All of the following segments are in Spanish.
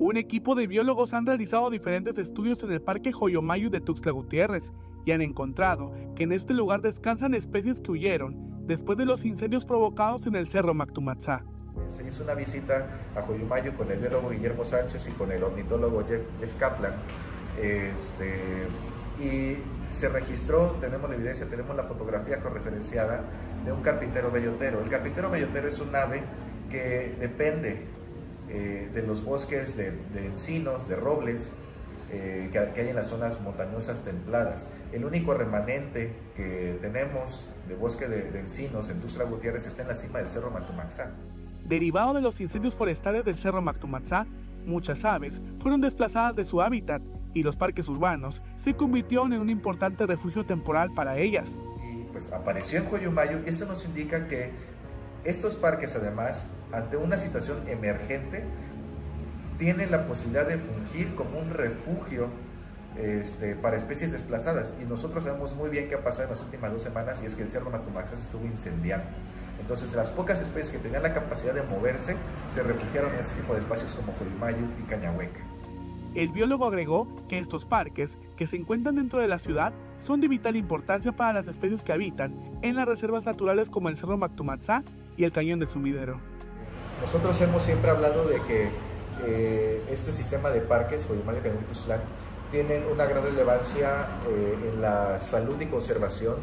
Un equipo de biólogos han realizado diferentes estudios en el Parque Joyomayu de Tuxtla Gutiérrez y han encontrado que en este lugar descansan especies que huyeron después de los incendios provocados en el Cerro Mactumatzá. Se hizo una visita a Joyomayu con el biólogo Guillermo Sánchez y con el ornitólogo Jeff, Kaplan. Este, y se registró, tenemos la evidencia, tenemos la fotografía referenciada de un carpintero bellotero. El carpintero bellotero es un ave que depende eh, de los bosques de, encinos, de robles, eh, que, hay en las zonas montañosas templadas. El único remanente que tenemos de bosque de, encinos en Tustra Gutiérrez está en la cima del Cerro Mactumaxá. Derivado de los incendios forestales del Cerro Mactumaxá, muchas aves fueron desplazadas de su hábitat y los parques urbanos se convirtieron en un importante refugio temporal para ellas. Y pues apareció en Coyumayo y eso nos indica que estos parques además, ante una situación emergente, tienen la posibilidad de fungir como un refugio este, para especies desplazadas. Y nosotros sabemos muy bien qué ha pasado en las últimas dos semanas y es que el Cerro Matumaxas estuvo incendiando. Entonces las pocas especies que tenían la capacidad de moverse se refugiaron en este tipo de espacios como Colimayu y Cañahueca. El biólogo agregó que estos parques, que se encuentran dentro de la ciudad, son de vital importancia para las especies que habitan en las reservas naturales como el Cerro Mactumatzá y el Cañón del Sumidero. Nosotros hemos siempre hablado de que eh, este sistema de parques, Oyumal y Tuxtlan, tienen una gran relevancia eh, en la salud y conservación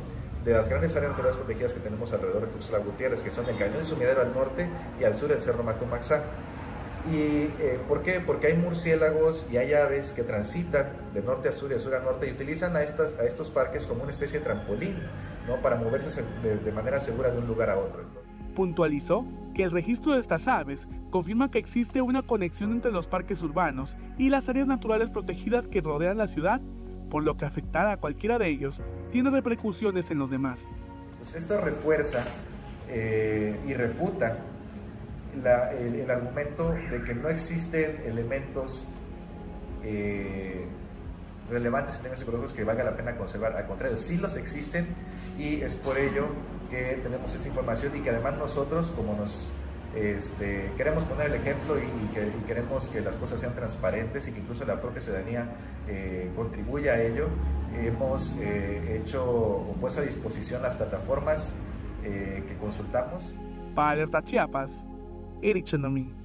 de las grandes áreas naturales protegidas que tenemos alrededor de Tuxtla Gutiérrez, que son el Cañón del Sumidero al norte y al sur el Cerro Mactumaxá. ¿Y eh, por qué? Porque hay murciélagos y hay aves que transitan de norte a sur y de sur a norte y utilizan a, estas, a estos parques como una especie de trampolín, ¿no? Para moverse de, de manera segura de un lugar a otro. Puntualizó que el registro de estas aves confirma que existe una conexión entre los parques urbanos y las áreas naturales protegidas que rodean la ciudad, por lo que afectar a cualquiera de ellos tiene repercusiones en los demás. Pues esto refuerza eh, y refuta el, argumento de que no existen elementos eh, relevantes en términos ecológicos que valga la pena conservar. Al contrario, sí los existen y es por ello tenemos esta información y que además nosotros, como nos este, queremos poner el ejemplo y, que, queremos que las cosas sean transparentes y que incluso la propia ciudadanía eh, contribuya a ello, hemos eh, hecho o puesto a disposición las plataformas eh, que consultamos. Para Alerta Chiapas, Eric Chendomi.